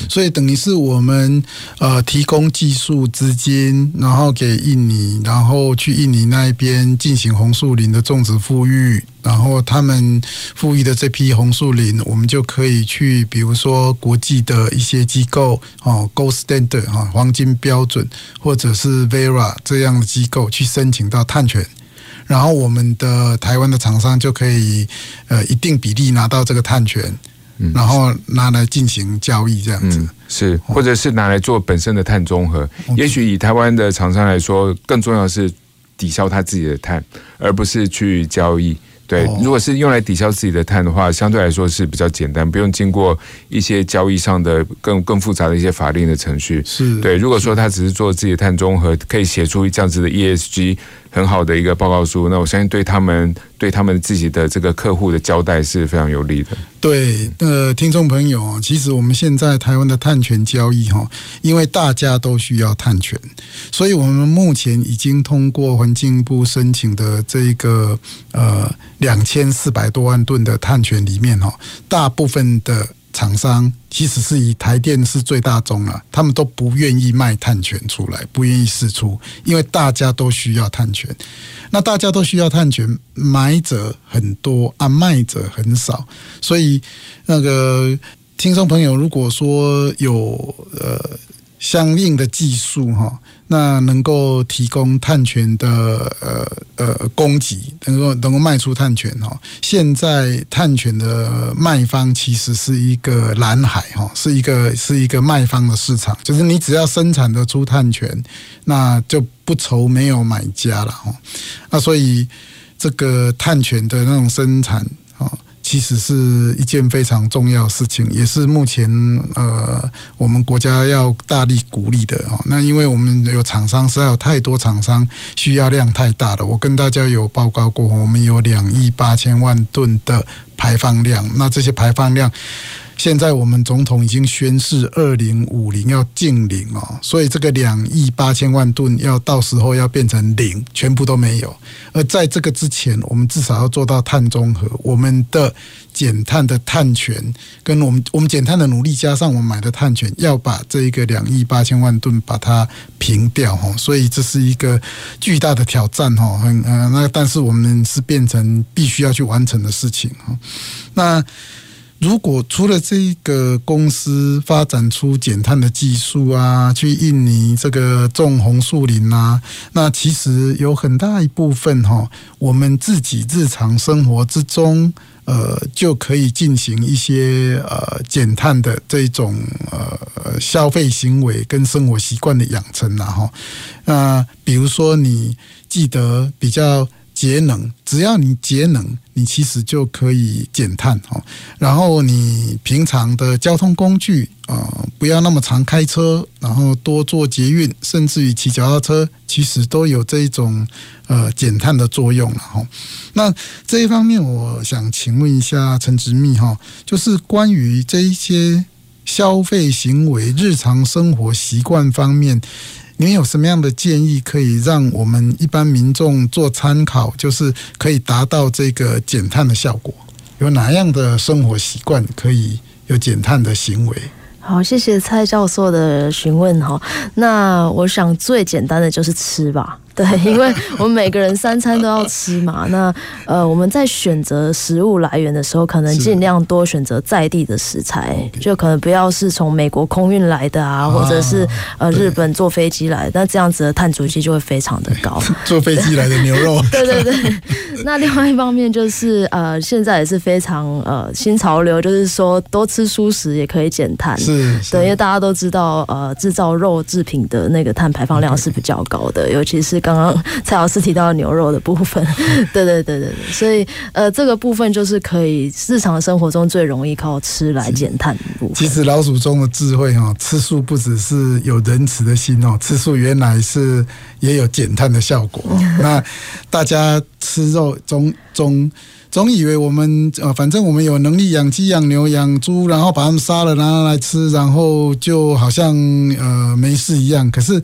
Speaker 1: 所以等于是我们呃提供技术资金，然后给印尼，然后去印尼那一边进行红树林的种植复育，然后他们复育的这批红树林，我们就可以去，比如说国际的一些机构哦，Gold Standard 哈，黄金标准，或者是 Verra 这样的机构去申请到碳权。然后我们的台湾的厂商就可以呃一定比例拿到这个碳权，然后拿来进行交易这样子，
Speaker 2: 是或者是拿来做本身的碳中和。也许以台湾的厂商来说，更重要的是抵消他自己的碳，而不是去交易。对，如果是用来抵消自己的碳的话，相对来说是比较简单，不用经过一些交易上的更更复杂的一些法令的程序。
Speaker 1: 是
Speaker 2: 对。如果说他只是做自己的碳中和，可以写出这样子的 ESG。很好的一个报告书，那我相信对他们对他们自己的这个客户的交代是非常有利的。
Speaker 1: 对，呃，听众朋友，其实我们现在台湾的碳权交易哈，因为大家都需要碳权，所以我们目前已经通过环境部申请的这一个呃两千四百多万吨的碳权里面哈，大部分的。厂商其实是以台电是最大宗了，他们都不愿意卖碳权出来，不愿意释出，因为大家都需要碳权。那大家都需要碳权，买者很多啊，卖者很少，所以那个听众朋友，如果说有呃相应的技术哈。那能够提供碳权的呃呃供给，能够能够卖出碳权哦。现在碳权的卖方其实是一个蓝海哈，是一个是一个卖方的市场，就是你只要生产得出碳权，那就不愁没有买家了哈。那所以这个碳权的那种生产其实是一件非常重要的事情，也是目前呃我们国家要大力鼓励的哦。那因为我们有厂商，实在有太多厂商需要量太大了。我跟大家有报告过，我们有两亿八千万吨的排放量，那这些排放量。现在我们总统已经宣誓二零五零要净零哦，所以这个两亿八千万吨要到时候要变成零，全部都没有。而在这个之前，我们至少要做到碳中和。我们的减碳的碳权跟我们我们减碳的努力，加上我们买的碳权，要把这一个两亿八千万吨把它平掉哈。所以这是一个巨大的挑战哈，很呃那但是我们是变成必须要去完成的事情哈。那。如果除了这个公司发展出减碳的技术啊，去印尼这个种红树林啊，那其实有很大一部分哈，我们自己日常生活之中，呃，就可以进行一些呃减碳的这种呃消费行为跟生活习惯的养成呐哈。那比如说，你记得比较。节能，只要你节能，你其实就可以减碳哦。然后你平常的交通工具啊，不要那么常开车，然后多坐捷运，甚至于骑脚踏车，其实都有这种呃减碳的作用了哈。那这一方面，我想请问一下陈植密哈，就是关于这一些消费行为、日常生活习惯方面。您有什么样的建议可以让我们一般民众做参考，就是可以达到这个减碳的效果？有哪样的生活习惯可以有减碳的行为？
Speaker 3: 好，谢谢蔡教授的询问哈。那我想最简单的就是吃吧。对，因为我们每个人三餐都要吃嘛。那呃，我们在选择食物来源的时候，可能尽量多选择在地的食材，就可能不要是从美国空运来的啊，或者是呃日本坐飞机来的，那这样子的碳足迹就会非常的高。
Speaker 1: 坐飞机来的牛肉。
Speaker 3: 对对对。那另外一方面就是呃，现在也是非常呃新潮流，就是说多吃蔬食也可以减碳。
Speaker 1: 是。
Speaker 3: 对，因为大家都知道呃，制造肉制品的那个碳排放量是比较高的，尤其是。刚刚蔡老师提到牛肉的部分，对对对对对，所以呃，这个部分就是可以日常生活中最容易靠吃来减碳的部分。
Speaker 1: 其实老祖宗的智慧哈，吃素不只是有仁慈的心哦，吃素原来是也有减碳的效果。那大家吃肉中中。总以为我们呃，反正我们有能力养鸡、养牛、养猪，然后把它们杀了，拿来吃，然后就好像呃没事一样。可是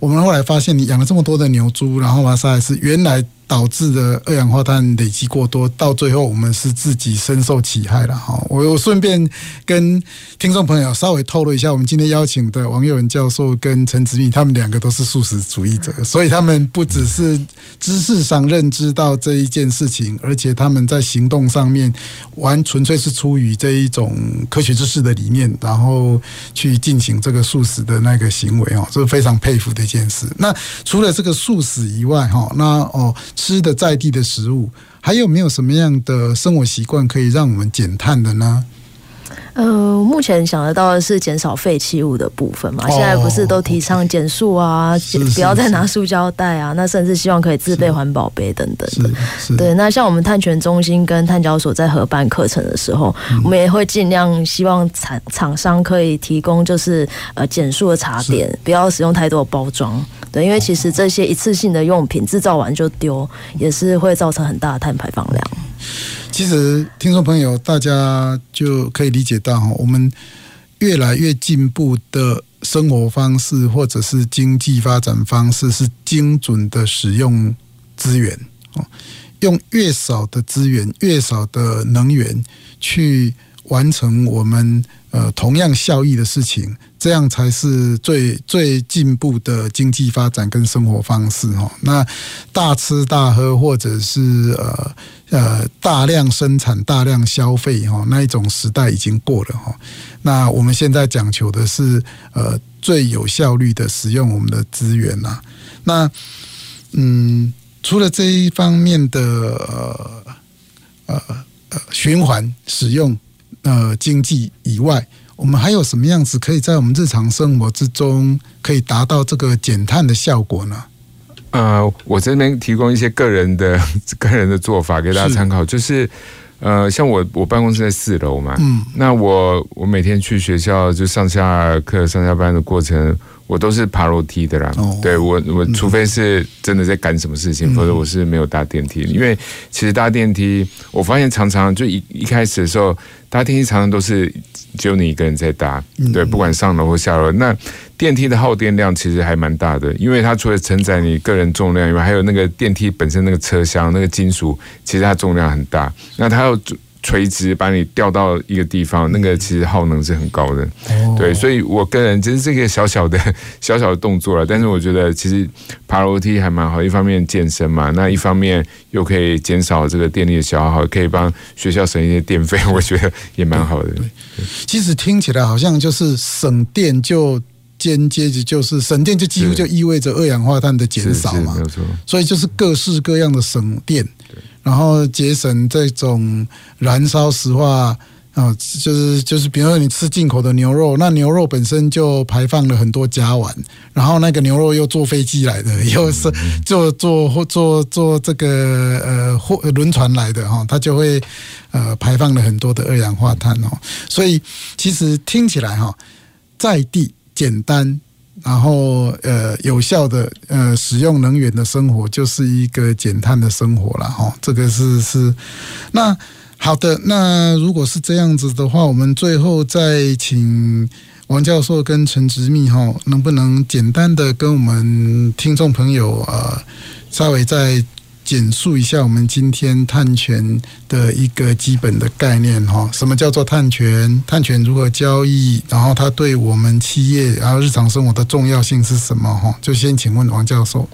Speaker 1: 我们后来发现，你养了这么多的牛猪，然后把它杀来吃，原来。导致的二氧化碳累积过多，到最后我们是自己深受其害了哈。我我顺便跟听众朋友稍微透露一下，我们今天邀请的王佑文教授跟陈执秘，他们两个都是素食主义者，所以他们不只是知识上认知到这一件事情，而且他们在行动上面完纯粹是出于这一种科学知识的理念，然后去进行这个素食的那个行为哦，这是非常佩服的一件事。那除了这个素食以外哈，那哦。吃的在地的食物，还有没有什么样的生活习惯可以让我们减碳的呢？
Speaker 3: 呃，目前想得到的是减少废弃物的部分嘛。哦、现在不是都提倡减塑啊，不要再拿塑胶袋啊，那甚至希望可以自备环保杯等等的。对，那像我们碳权中心跟碳交所在合办课程的时候，嗯、我们也会尽量希望厂厂商可以提供就是呃减塑的茶点，不要使用太多的包装。对，因为其实这些一次性的用品制造完就丢，也是会造成很大的碳排放量。
Speaker 1: 其实，听众朋友，大家就可以理解到哈，我们越来越进步的生活方式，或者是经济发展方式，是精准的使用资源哦，用越少的资源、越少的能源去完成我们呃同样效益的事情。这样才是最最进步的经济发展跟生活方式哈。那大吃大喝或者是呃呃大量生产大量消费哈，那一种时代已经过了哈。那我们现在讲求的是呃最有效率的使用我们的资源呐。那嗯，除了这一方面的呃呃呃循环使用呃经济以外。我们还有什么样子可以在我们日常生活之中可以达到这个减碳的效果呢？
Speaker 2: 呃，我这边提供一些个人的 个人的做法给大家参考，是就是呃，像我我办公室在四楼嘛，嗯，那我我每天去学校就上下课、上下班的过程，我都是爬楼梯的啦。哦、对我我除非是真的在赶什么事情，嗯、否则我是没有搭电梯。因为其实搭电梯，我发现常常就一一开始的时候搭电梯常常都是只有你一个人在搭，嗯、对，不管上楼或下楼，那电梯的耗电量其实还蛮大的，因为它除了承载你个人重量以外，还有那个电梯本身那个车厢那个金属，其实它重量很大，那它。要垂直把你吊到一个地方，那个其实耗能是很高的，哦、对，所以我个人只是这个小小的小小的动作了，但是我觉得其实爬楼梯还蛮好，一方面健身嘛，那一方面又可以减少这个电力的消耗，可以帮学校省一些电费，我觉得也蛮好的。
Speaker 1: 其实听起来好像就是省电，就间接的就是省电，就几乎就意味着二氧化碳的减少嘛，没有错。所以就是各式各样的省电。然后节省这种燃烧石化啊，就是就是，比如说你吃进口的牛肉，那牛肉本身就排放了很多甲烷，然后那个牛肉又坐飞机来的，又是坐坐坐坐这个呃货轮船来的哈，它就会呃排放了很多的二氧化碳哦。所以其实听起来哈，在地简单。然后，呃，有效的呃使用能源的生活，就是一个减碳的生活了哈。这个是是。那好的，那如果是这样子的话，我们最后再请王教授跟陈植密哈，能不能简单的跟我们听众朋友呃，稍微再。简述一下我们今天碳权的一个基本的概念哈，什么叫做碳权？碳权如何交易？然后它对我们企业然后日常生活的重要性是什么？哈，就先请问王教授。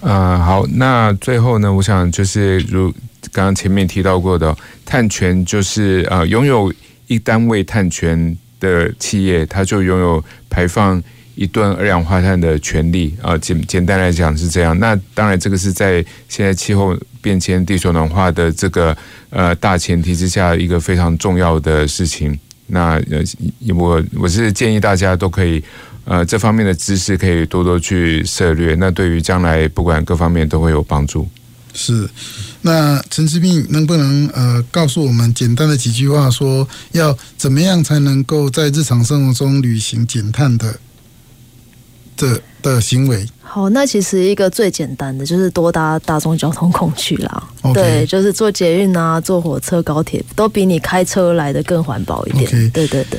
Speaker 2: 啊、呃，好，那最后呢，我想就是如刚刚前面提到过的，碳权就是呃拥有一单位碳权的企业，它就拥有排放。一吨二氧化碳的权利啊，简简单来讲是这样。那当然，这个是在现在气候变迁、地球暖化的这个呃大前提之下，一个非常重要的事情。那呃，我我是建议大家都可以呃这方面的知识可以多多去涉猎。那对于将来不管各方面都会有帮助。
Speaker 1: 是。那陈执秘能不能呃告诉我们简单的几句话，说要怎么样才能够在日常生活中履行减碳的？的的行为
Speaker 3: 好，那其实一个最简单的就是多搭大众交通工具啦。对，就是坐捷运啊，坐火车、高铁，都比你开车来的更环保一点。对对对，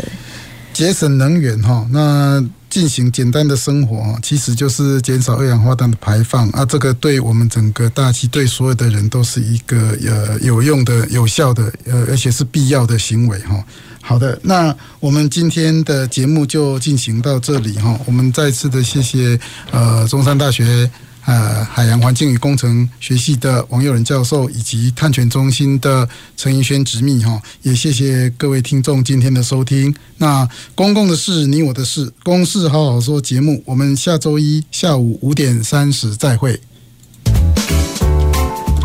Speaker 1: 节省能源哈，那进行简单的生活，其实就是减少二氧化碳的排放啊。这个对我们整个大气，对所有的人都是一个呃有用的、有效的呃，而且是必要的行为哈。好的，那我们今天的节目就进行到这里哈。我们再次的谢谢呃中山大学呃海洋环境与工程学系的王佑仁教授，以及碳权中心的陈怡轩执秘哈。也谢谢各位听众今天的收听。那公共的事，你我的事，公事好好说节目，我们下周一下午五点三十再会。